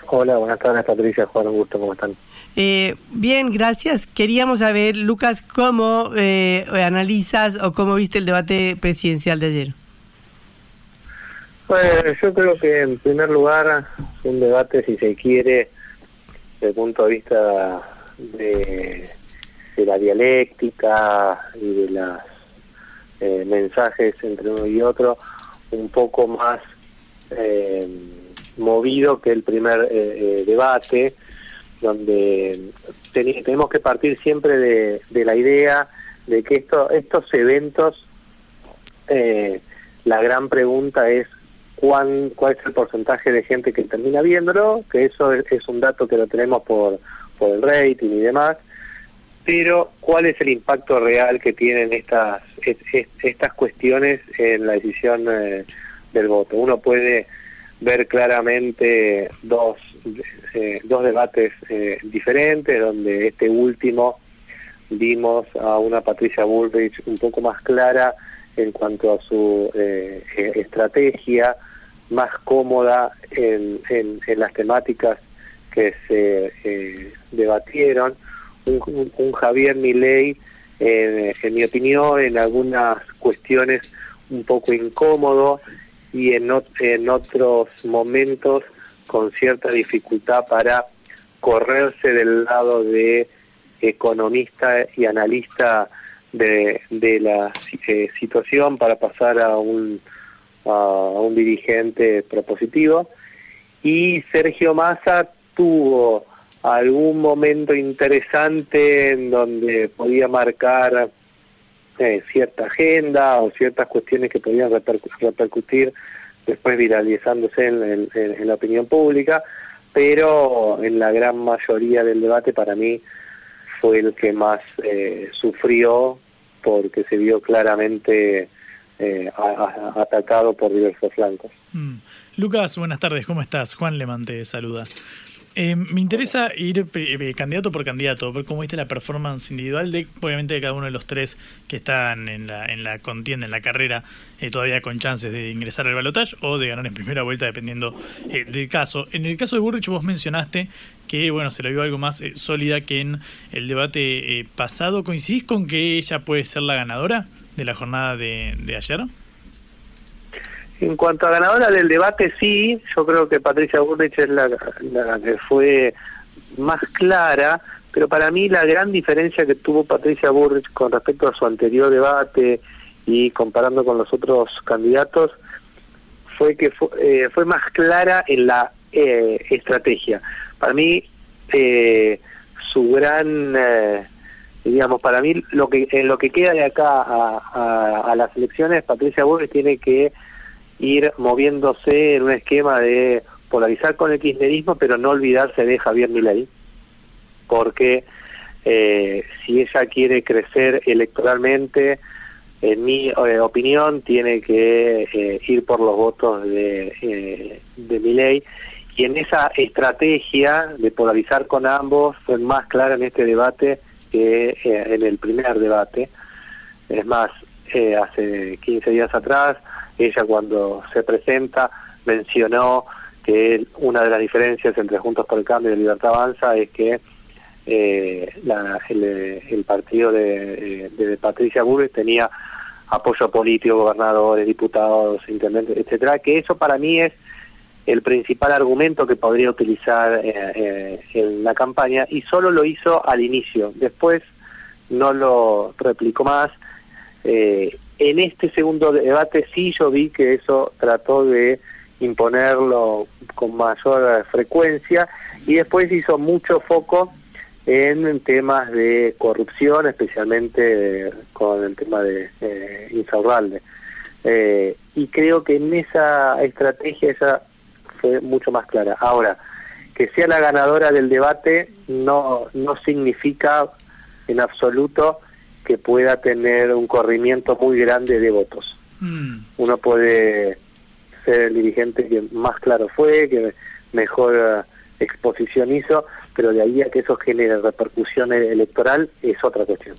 Speaker 12: Hola, buenas tardes Patricia, Juan, un gusto, ¿cómo están?
Speaker 6: Eh, bien, gracias. Queríamos saber, Lucas, cómo eh, analizas o cómo viste el debate presidencial de ayer.
Speaker 12: Bueno, yo creo que en primer lugar un debate, si se quiere, desde el punto de vista de, la dialéctica y de los eh, mensajes entre uno y otro, un poco más eh, movido que el primer eh, eh, debate, donde tenemos que partir siempre de, de la idea de que esto, estos eventos, eh, la gran pregunta es cuán, cuál es el porcentaje de gente que termina viéndolo, que eso es, es un dato que lo tenemos por, por el rating y demás, pero cuál es el impacto real que tienen estas, es- es- estas cuestiones en la decisión eh, del voto. Uno puede ver claramente dos, eh, dos debates eh, diferentes, donde este último vimos a una Patricia Bullrich un poco más clara en cuanto a su eh, estrategia, más cómoda en- en las temáticas que se eh, debatieron. Un, Javier Milei, en mi opinión, en algunas cuestiones un poco incómodo y en, ot- en otros momentos con cierta dificultad para correrse del lado de economista y analista de, de la eh, situación para pasar a un, a un dirigente propositivo. Y Sergio Massa tuvo algún momento interesante en donde podía marcar eh, cierta agenda o ciertas cuestiones que podían repercu- repercutir después viralizándose en, la opinión pública, pero en la gran mayoría del debate para mí fue el que más eh, sufrió porque se vio claramente eh, atacado por diversos flancos.
Speaker 7: Mm. Lucas, buenas tardes, ¿cómo estás? Juan Lemán te saluda. Eh, me interesa ir eh, candidato por candidato, ver cómo viste la performance individual de, obviamente, de cada uno de los tres que están en la, en la contienda, en la carrera, eh, todavía con chances de ingresar al balotaje o de ganar en primera vuelta, dependiendo del caso. En el caso de Burrich, vos mencionaste que, bueno, se le vio algo más sólida que en el debate pasado. ¿Coincidís con que ella puede ser la ganadora de la jornada de, de ayer?
Speaker 12: En cuanto a ganadora del debate, sí, yo creo que Patricia Burrich es la, que fue más clara, pero para mí la gran diferencia que tuvo Patricia Burrich con respecto a su anterior debate y comparando con los otros candidatos fue que fue, eh, fue más clara en la eh, estrategia. Para mí, eh, su gran, digamos, para mí lo que en lo que queda de acá a, a las elecciones, Patricia Burrich tiene que ir moviéndose en un esquema de polarizar con el kirchnerismo, pero no olvidarse de Javier Milei, porque eh, si ella quiere crecer electoralmente, en mi eh, opinión, tiene que eh, ir por los votos de, de Milei, y en esa estrategia de polarizar con ambos fue más clara en este debate que en el primer debate. Es más, hace 15 días atrás, ella cuando se presenta mencionó que una de las diferencias entre Juntos por el Cambio y Libertad Avanza es que eh, el, partido de, Patricia Burris tenía apoyo político, gobernadores, diputados, intendentes, etcétera, que eso para mí es el principal argumento que podría utilizar eh, eh, en la campaña y solo lo hizo al inicio, después no lo replicó más en este segundo debate sí yo vi que eso trató de imponerlo con mayor frecuencia y después hizo mucho foco en temas de corrupción, especialmente con el tema de eh. Eh, y creo que en esa estrategia esa fue mucho más clara. Ahora, que sea la ganadora del debate no, no significa en absoluto que pueda tener un corrimiento muy grande de votos. Mm. Uno puede ser el dirigente que más claro fue, que mejor eh, exposición hizo, pero de ahí a que eso genere repercusión electoral es otra cuestión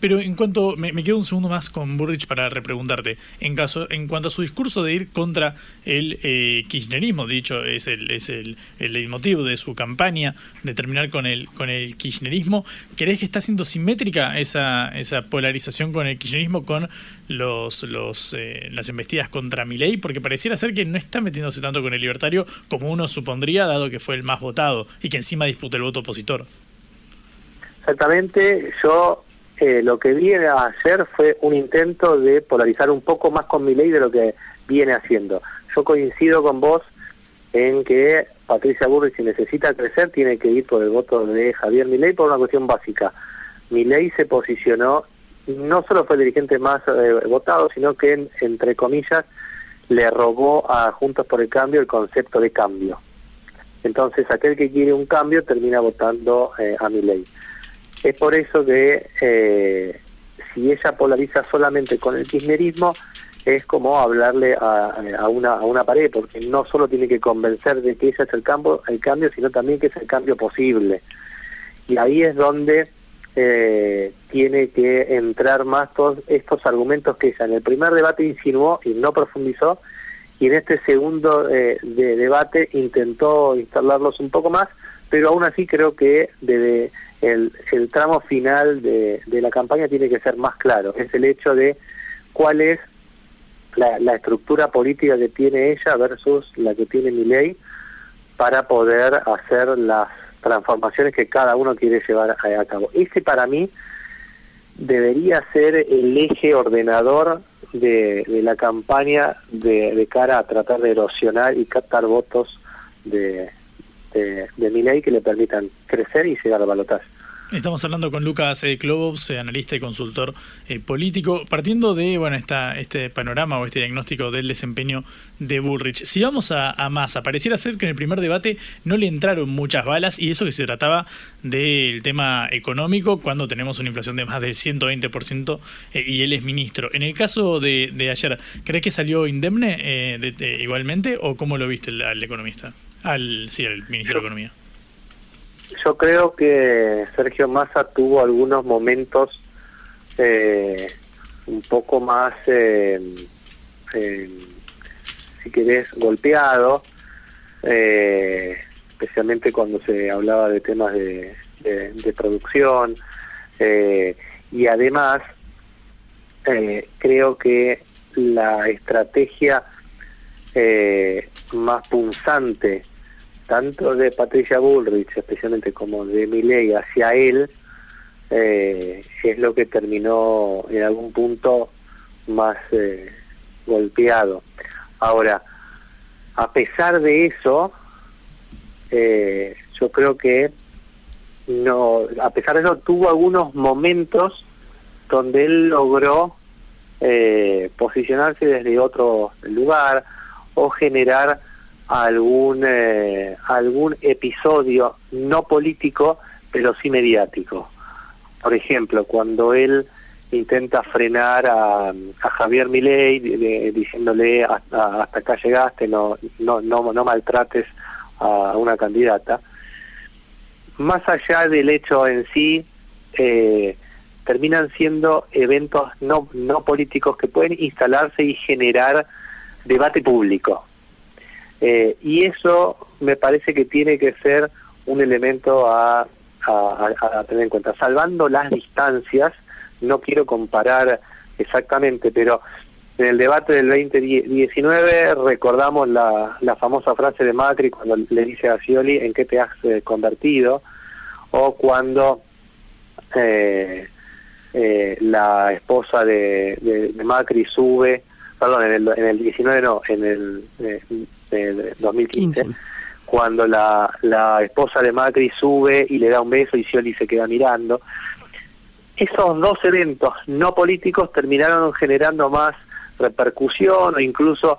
Speaker 7: pero en cuanto, me, quedo un segundo más con Burrich para repreguntarte, en caso, en cuanto a su discurso de ir contra el eh, kirchnerismo, dicho es el, es el, el motivo de su campaña, de terminar con el, con el kirchnerismo, ¿crees que está siendo simétrica esa, esa polarización con el kirchnerismo con los, los eh, las embestidas contra Milei? Porque pareciera ser que no está metiéndose tanto con el libertario como uno supondría, dado que fue el más votado y que encima disputa el voto opositor.
Speaker 12: Exactamente, yo eh, lo que viene a hacer fue un intento de polarizar un poco más con mi ley de lo que viene haciendo. Yo coincido con vos en que Patricia Burri si necesita crecer tiene que ir por el voto de Javier Milei por una cuestión básica. Milei se posicionó, no solo fue el dirigente más eh, votado, sino que, entre comillas, le robó a Juntos por el Cambio el concepto de cambio. Entonces, aquel que quiere un cambio termina votando eh, a Milei. Es por eso que eh, si ella polariza solamente con el kirchnerismo, es como hablarle a, una, a una pared, porque no solo tiene que convencer de que ese es el, campo, el cambio, sino también que es el cambio posible. Y ahí es donde eh, tiene que entrar más todos estos argumentos que ella en el primer debate insinuó y no profundizó, y en este segundo eh, de debate intentó instalarlos un poco más, pero aún así creo que debe el, tramo final de, la campaña tiene que ser más claro. Es el hecho de cuál es la, estructura política que tiene ella versus la que tiene mi ley para poder hacer las transformaciones que cada uno quiere llevar a, cabo. Ese para mí debería ser el eje ordenador de, la campaña de, cara a tratar de erosionar y captar votos de, de, mi que le permitan crecer y llegar al balotaje.
Speaker 7: Estamos hablando con Lucas eh, eh, analista y consultor eh, político, partiendo de bueno esta, este panorama o este diagnóstico del desempeño de Bullrich. Si vamos a, a Massa, pareciera ser que en el primer debate no le entraron muchas balas y eso que se trataba del tema económico cuando tenemos una inflación de más del 120% eh, y él es ministro. En el caso de, de ayer, ¿crees que salió indemne de- de- igualmente o cómo lo viste al, al economista? Al, sí, al ministro de Economía.
Speaker 13: Yo creo que Sergio Massa tuvo algunos momentos eh, un poco más, eh, eh, si querés, golpeado, eh, especialmente cuando se hablaba de temas de, de- de producción. eh, y además, eh, creo que la estrategia eh, más punzante tanto de Patricia Bullrich, especialmente como de Milei hacia él, eh, es lo que terminó en algún punto más eh, golpeado. Ahora, a pesar de eso, eh, yo creo que no, a pesar de eso tuvo algunos momentos donde él logró posicionarse desde otro lugar o generar algún eh, algún episodio no político pero sí mediático. Por ejemplo cuando él intenta frenar a, Javier Milei diciéndole hasta, acá llegaste no no no no maltrates a una candidata más allá del hecho en sí eh, terminan siendo eventos no no políticos que pueden instalarse y generar debate público eh, y eso me parece que tiene que ser un elemento a, tener en cuenta. Salvando las distancias, no quiero comparar exactamente, pero en el debate del 2019 recordamos la, la famosa frase de Macri cuando le dice a Scioli en qué te has eh, convertido, o cuando eh, eh, la esposa de, de- Macri sube, perdón, en el, en el 19 no, en el eh, eh, 2015, cuando la, la esposa de Macri sube y le da un beso y Scioli se queda mirando. Esos dos eventos no políticos terminaron generando más repercusión o incluso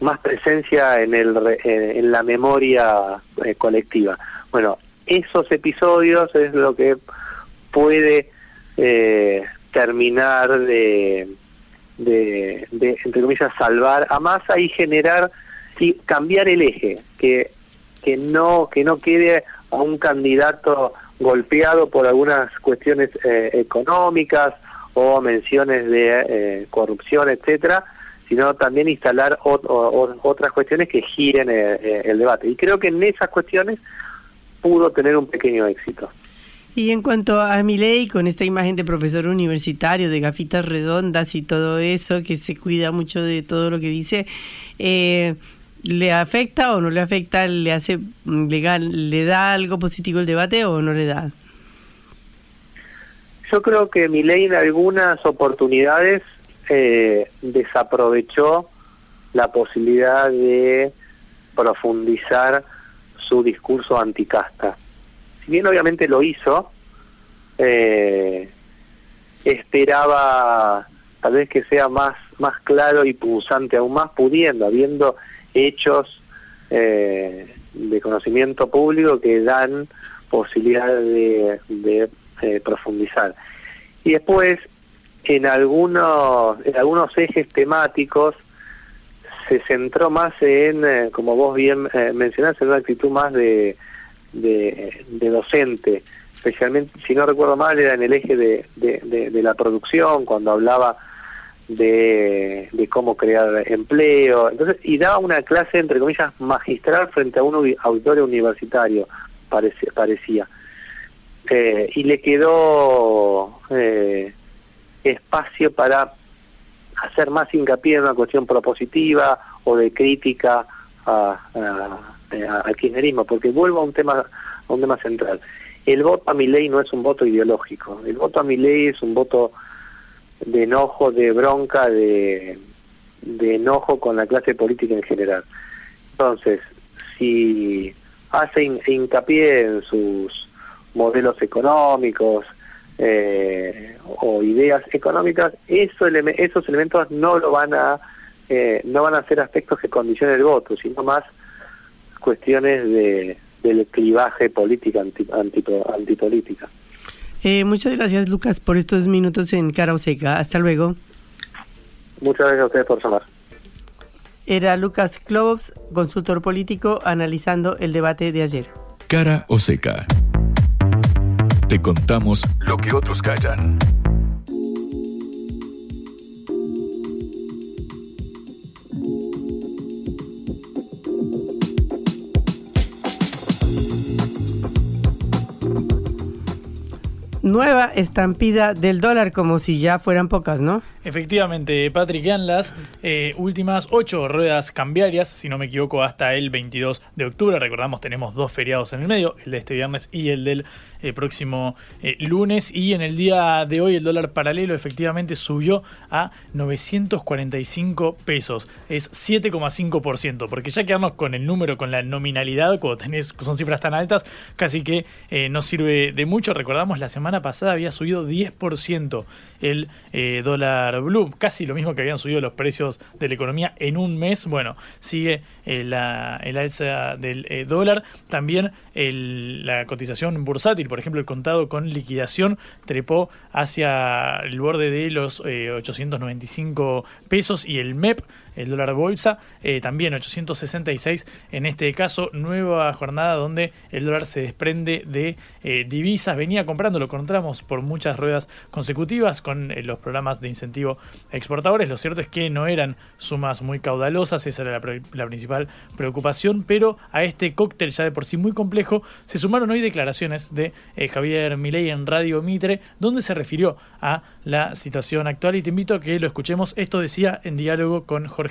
Speaker 13: más presencia en, el, en la memoria eh, colectiva. Bueno, esos episodios es lo que puede eh, terminar de, de, de, entre comillas, salvar a Massa y generar, y cambiar el eje, que, que, no, que no quede a un candidato golpeado por algunas cuestiones eh, económicas o menciones de eh, corrupción, etcétera, sino también instalar o- otras cuestiones que giren eh, eh, el debate. Y creo que en esas cuestiones pudo tener un pequeño éxito.
Speaker 6: Y en cuanto a Milei, con esta imagen de profesor universitario, de gafitas redondas y todo eso, que se cuida mucho de todo lo que dice, eh, ¿le afecta o no le afecta? ¿Le hace legal, le da algo positivo el debate o no le da?
Speaker 13: Yo creo que Milei en algunas oportunidades eh, desaprovechó la posibilidad de profundizar su discurso anticasta. Si bien obviamente lo hizo, eh, esperaba tal vez que sea más, más claro y punzante aún más, pudiendo, habiendo hechos eh, de conocimiento público que dan posibilidad de, de, eh, profundizar. Y después, en algunos, en algunos ejes temáticos, se centró más en, eh, como vos bien eh, mencionaste, en una actitud más de, de, de docente, especialmente, si no recuerdo mal, era en el eje de, de, la producción, cuando hablaba de, de cómo crear empleo, entonces, y daba una clase, entre comillas, magistral frente a un auditorio universitario, parece- parecía. Eh, y le quedó eh, espacio para hacer más hincapié en una cuestión propositiva o de crítica a- al kirchnerismo, porque vuelvo a un tema a un tema central. El voto a mi ley no es un voto ideológico, el voto a mi ley es un voto de enojo, de bronca, de, de enojo con la clase política en general. Entonces, si hace hin- hincapié en sus
Speaker 8: modelos económicos eh, o ideas económicas, eso esos elementos no lo van a eh, no van a ser aspectos que condicionen el voto, sino más cuestiones de, del clivaje política anti, antipolítica.
Speaker 6: Eh, muchas gracias Lucas por estos minutos en Cara o Seca. Hasta luego.
Speaker 8: Muchas gracias a ustedes por llamar.
Speaker 6: Era Lucas Klobos, consultor político, analizando el debate de ayer.
Speaker 5: Cara o seca. Te contamos lo que otros callan.
Speaker 6: Nueva estampida del dólar, como si ya fueran pocas, ¿no?
Speaker 7: Efectivamente, Patrick, quedan las eh, últimas ocho ruedas cambiarias, si no me equivoco, hasta el 22 de octubre. Recordamos, tenemos dos feriados en el medio, el de este viernes y el del eh, próximo eh, lunes. Y en el día de hoy el dólar paralelo efectivamente subió a 945 pesos. Es 7,5%, porque ya quedamos con el número, con la nominalidad, cuando tenés, son cifras tan altas, casi que no sirve de mucho. Recordamos, la semana pasada había subido 10% el dólar Blue, casi lo mismo que habían subido los precios de la economía en un mes. Bueno, sigue eh, la, el alza del eh, dólar. También la cotización bursátil, por ejemplo, el contado con liquidación trepó hacia el borde de los 895 eh, pesos y el MEP el dólar bolsa, eh, también 866 en este caso, nueva jornada donde el dólar se desprende de eh, divisas, venía comprando, lo encontramos por muchas ruedas consecutivas con eh, los programas de incentivo exportadores, lo cierto es que no eran sumas muy caudalosas, esa era la, principal preocupación, pero a este cóctel ya de por sí muy complejo se sumaron hoy declaraciones de Javier Milei en Radio Mitre, donde se refirió a la situación actual. Y te invito a que lo escuchemos, esto decía en diálogo con Jorge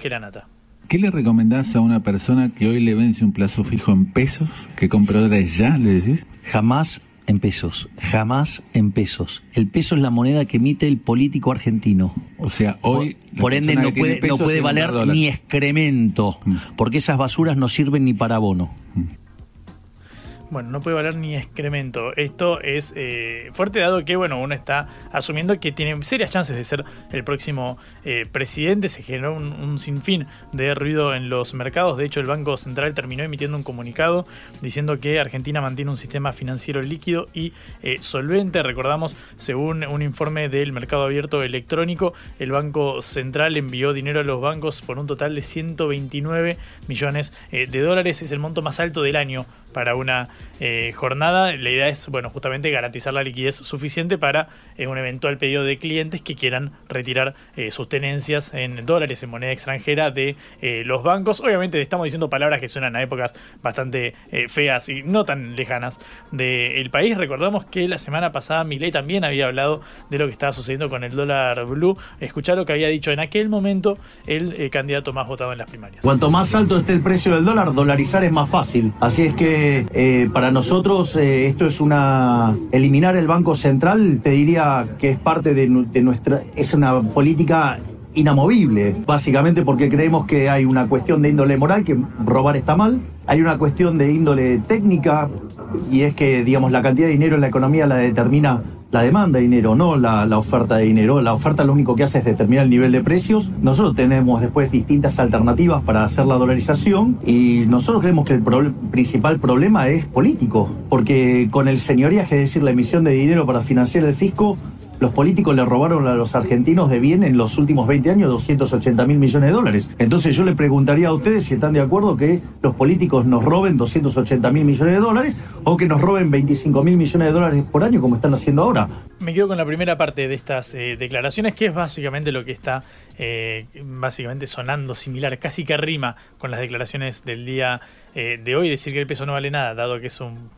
Speaker 14: ¿Qué le recomendás a una persona que hoy le vence un plazo fijo en pesos, que compre dólares ya, le decís?
Speaker 15: Jamás en pesos, jamás en pesos. El peso es la moneda que emite el político argentino.
Speaker 14: O sea, hoy...
Speaker 15: Por, ende no puede, no puede valer ni excremento, mm. porque esas basuras no sirven ni para abono. Mm.
Speaker 7: Bueno, no puede valer ni excremento. Esto es eh, fuerte dado que, bueno, uno está asumiendo que tiene serias chances de ser el próximo eh, presidente. Se generó un, sinfín de ruido en los mercados. De hecho, el Banco Central terminó emitiendo un comunicado diciendo que Argentina mantiene un sistema financiero líquido y eh, solvente. Recordamos, según un informe del mercado abierto electrónico, el Banco Central envió dinero a los bancos por un total de 129 millones de dólares. Es el monto más alto del año para una eh, jornada. La idea es, bueno, justamente garantizar la liquidez suficiente para eh, un eventual pedido de clientes que quieran retirar eh, sus tenencias en dólares, en moneda extranjera de los bancos. Obviamente estamos diciendo palabras que suenan a épocas bastante feas y no tan lejanas del país. Recordamos que la semana pasada Milei también había hablado de lo que estaba sucediendo con el dólar blue. Escuchar lo que había dicho en aquel momento el candidato más votado en las primarias.
Speaker 15: Cuanto más alto esté el precio del dólar, dolarizar es más fácil. Así es que eh, para nosotros eh, esto es una... Eliminar el Banco Central, te diría que es parte de, nuestra... Es una política inamovible, básicamente porque creemos que hay una cuestión de índole moral, que robar está mal, hay una cuestión de índole técnica, y es que, digamos, la cantidad de dinero en la economía la determina la demanda de dinero, no la, oferta de dinero. La oferta lo único que hace es determinar el nivel de precios. Nosotros tenemos después distintas alternativas para hacer la dolarización y nosotros creemos que el principal problema es político, porque con el señoriaje, es decir, la emisión de dinero para financiar el fisco, los políticos le robaron a los argentinos de bien en los últimos 20 años 280 mil millones de dólares. Entonces yo le preguntaría a ustedes si están de acuerdo que los políticos nos roben 280 mil millones de dólares o que nos roben 25 mil millones de dólares por año como están haciendo ahora.
Speaker 7: Me quedo con la primera parte de estas eh, declaraciones, que es básicamente lo que está eh, básicamente sonando similar, casi que rima con las declaraciones del día eh, de hoy, decir que el peso no vale nada, dado que es un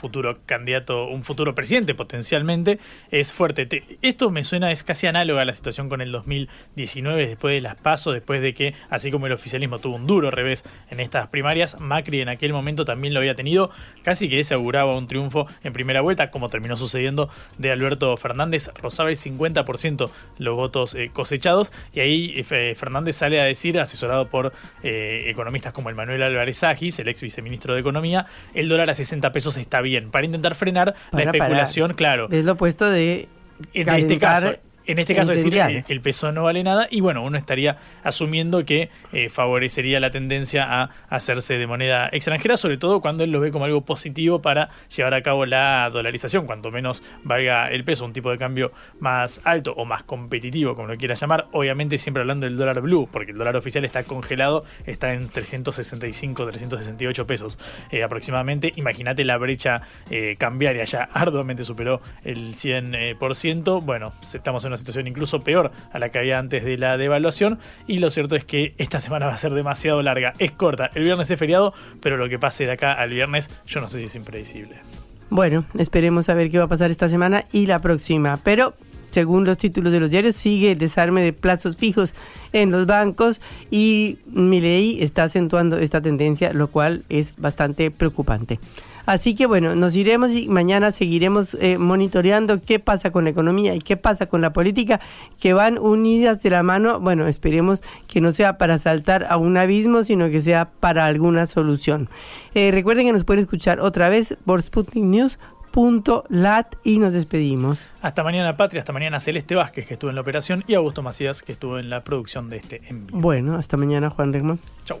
Speaker 7: futuro candidato, un futuro presidente potencialmente, es fuerte. esto me suena, es casi análoga a la situación con el 2019, después de las pasos, después de que, así como el oficialismo tuvo un duro revés en estas primarias, Macri en aquel momento también lo había tenido, casi que se auguraba un triunfo en primera vuelta, como terminó sucediendo de Alberto Fernández, rozaba el 50% los votos eh, cosechados, y ahí eh, Fernández sale a decir, asesorado por eh, economistas como el Manuel Álvarez Agis, el ex viceministro de Economía, el dólar a 60 pesos está bien bien, para intentar frenar
Speaker 6: Para
Speaker 7: la especulación, claro.
Speaker 6: Es lo opuesto de
Speaker 7: En este caso, en este caso, decir,
Speaker 6: incendiar.
Speaker 7: eh, el peso no vale nada y bueno, uno estaría asumiendo que eh, favorecería la tendencia a hacerse de moneda extranjera, sobre todo cuando él lo ve como algo positivo para llevar a cabo la dolarización, cuanto menos valga el peso, un tipo de cambio más alto o más competitivo, como lo quiera llamar, obviamente siempre hablando del dólar blue, porque el dólar oficial está congelado, está en 365, 368 pesos eh, aproximadamente, imagínate la brecha eh, cambiaria, ya arduamente superó el 100%, por ciento. bueno, estamos en una situación incluso peor a la que había antes de la devaluación y lo cierto es que esta semana va a ser demasiado larga, es corta, el viernes es feriado, pero lo que pase de acá al viernes yo no sé si es impredecible.
Speaker 6: Bueno, esperemos a ver qué va a pasar esta semana y la próxima. Pero, según los títulos de los diarios, sigue el desarme de plazos fijos en los bancos y Milei está acentuando esta tendencia, lo cual es bastante preocupante. Así que bueno, nos iremos y mañana seguiremos eh, monitoreando qué pasa con la economía y qué pasa con la política, que van unidas de la mano. Bueno, esperemos que no sea para saltar a un abismo, sino que sea para alguna solución. Eh, recuerden que nos pueden escuchar otra vez por sputniknews.lat y nos despedimos.
Speaker 7: Hasta mañana Patria, hasta mañana Celeste Vázquez que estuvo en la operación y Augusto Macías que estuvo en la producción de este envío.
Speaker 6: Bueno, hasta mañana Juan Regman.
Speaker 7: Chau.